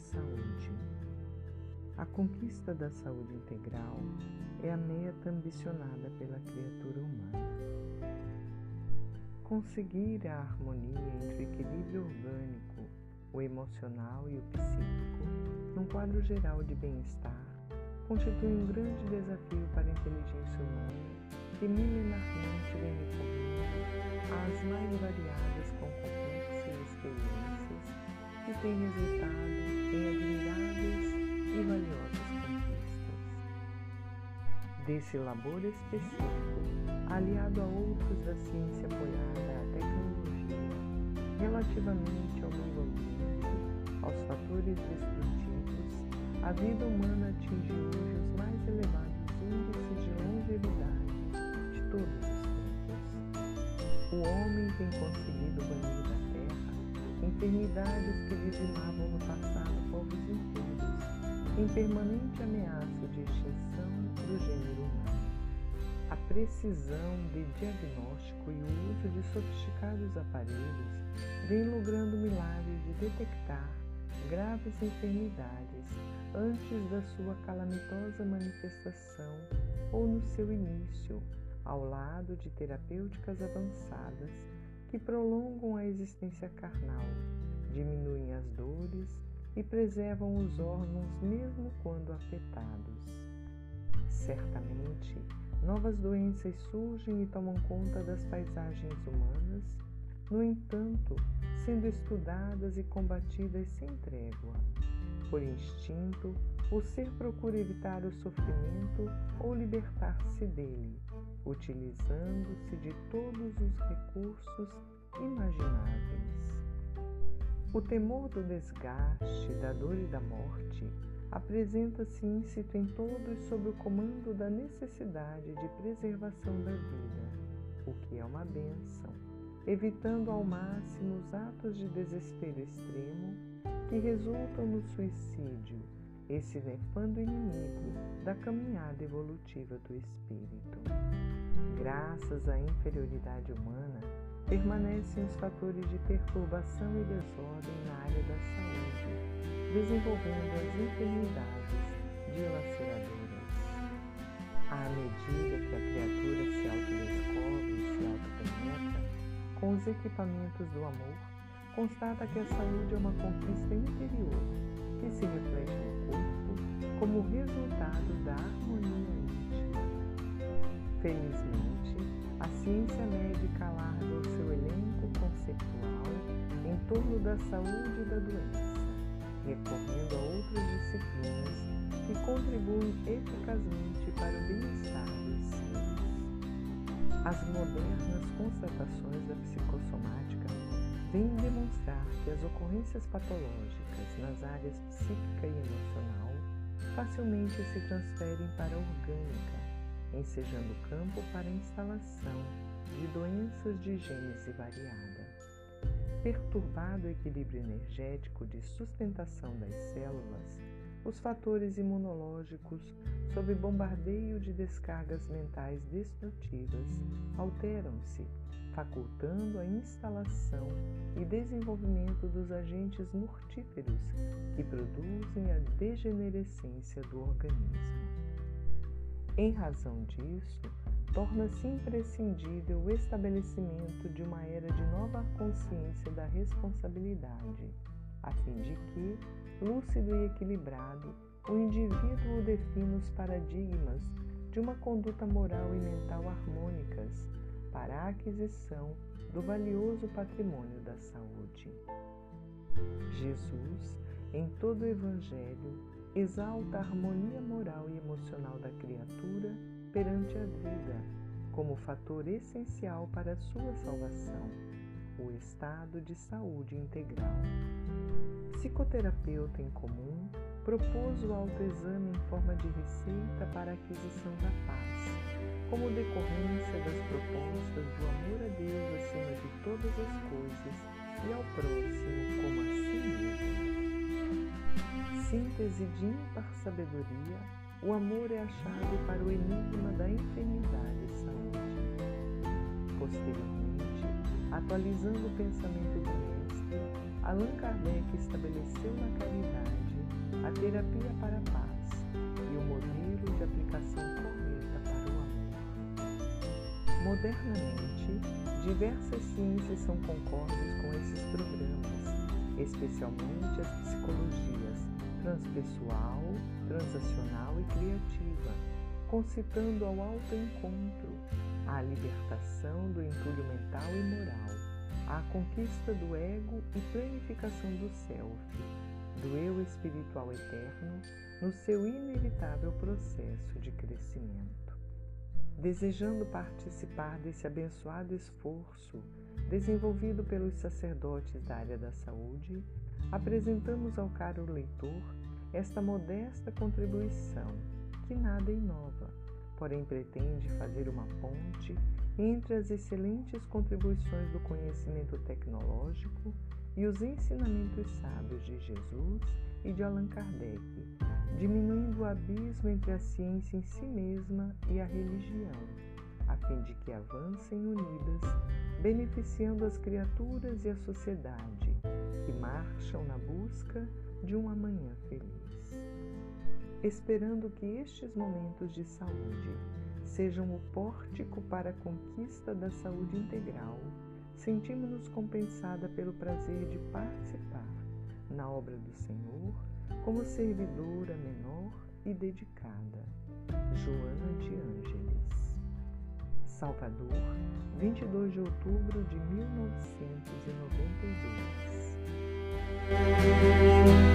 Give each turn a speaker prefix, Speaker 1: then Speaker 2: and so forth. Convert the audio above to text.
Speaker 1: saúde. A conquista da saúde integral é a meta ambicionada pela criatura humana. Conseguir a harmonia entre o equilíbrio orgânico, o emocional e o psíquico, num quadro geral de bem-estar, constitui um grande desafio para a inteligência humana que milenarmente vem recorrendo às mais variadas com complexas experiências que têm resultado em admiráveis e valiosas conquistas. Desse labor específico, aliado a outros da ciência apoiada à tecnologia, relativamente ao meio ambiente, aos fatores destrutivos, a vida humana atinge hoje os mais elevados índices de longevidade de todos os tempos. O homem tem conseguido banir enfermidades que dizimavam no passado povos inteiros, em permanente ameaça de extinção do gênero humano. A precisão de diagnóstico e o uso de sofisticados aparelhos vem logrando milagres de detectar graves enfermidades antes da sua calamitosa manifestação ou no seu início, ao lado de terapêuticas avançadas que prolongam a existência carnal, diminuem as dores e preservam os órgãos mesmo quando afetados. Certamente, novas doenças surgem e tomam conta das paisagens humanas, no entanto, sendo estudadas e combatidas sem trégua. Por instinto, o ser procura evitar o sofrimento ou libertar-se dele, utilizando-se de todos os recursos imagináveis. O temor do desgaste, da dor e da morte apresenta-se íncito em todos sob o comando da necessidade de preservação da vida, o que é uma benção, evitando ao máximo os atos de desespero extremo que resultam no suicídio, esse nefando inimigo da caminhada evolutiva do espírito. Graças à inferioridade humana, permanecem os fatores de perturbação e desordem na área da saúde, desenvolvendo as enfermidades dilaceradoras. À medida que a criatura se autodescobre e se autopenetra com os equipamentos do amor, constata que a saúde é uma conquista interior que se reflete no corpo como resultado da harmonia íntima. Felizmente, a ciência médica alarga o seu elenco conceitual em torno da saúde e da doença, recorrendo a outras disciplinas que contribuem eficazmente para o bem-estar dos seres. As modernas constatações da psicossomática vêm demonstrar que as ocorrências patológicas nas áreas psíquica e emocional facilmente se transferem para a orgânica ensejando campo para a instalação de doenças de gênese variada. Perturbado o equilíbrio energético de sustentação das células, os fatores imunológicos, sob bombardeio de descargas mentais destrutivas, alteram-se, facultando a instalação e desenvolvimento dos agentes mortíferos que produzem a degenerescência do organismo. Em razão disso, torna-se imprescindível o estabelecimento de uma era de nova consciência da responsabilidade, a fim de que, lúcido e equilibrado, o indivíduo defina os paradigmas de uma conduta moral e mental harmônicas para a aquisição do valioso patrimônio da saúde. Jesus, em todo o Evangelho, exalta a harmonia moral e emocional da criatura perante a vida, como fator essencial para a sua salvação, o estado de saúde integral. Psicoterapeuta em comum propôs o autoexame em forma de receita para a aquisição da paz, como decorrência das propostas todas as coisas e ao próximo como a si mesmo síntese de ímpar sabedoria, o amor é a chave para o enigma da enfermidade e saúde. Posteriormente, atualizando o pensamento do mestre, Allan Kardec estabeleceu na caridade a terapia para a paz e o modelo de aplicação correta para o amor. Modernamente, diversas ciências são concordes com esses programas, especialmente as psicologias transpessoal, transacional e criativa, concitando ao autoencontro, à libertação do entulho mental e moral, à conquista do ego e planificação do self, do eu espiritual eterno, no seu inevitável processo de crescimento. Desejando participar desse abençoado esforço desenvolvido pelos sacerdotes da área da saúde, apresentamos ao caro leitor esta modesta contribuição, que nada inova, porém pretende fazer uma ponte entre as excelentes contribuições do conhecimento tecnológico e os ensinamentos sábios de Jesus e de Allan Kardec, diminuindo o abismo entre a ciência em si mesma e a religião, a fim de que avancem unidas, beneficiando as criaturas e a sociedade, que marcham na busca de um amanhã feliz. Esperando que estes momentos de saúde sejam o pórtico para a conquista da saúde integral, sentimos-nos compensada pelo prazer de participar na obra do Senhor como servidora menor e dedicada. Joana de Ângeles. Salvador, 22 de outubro de 1992.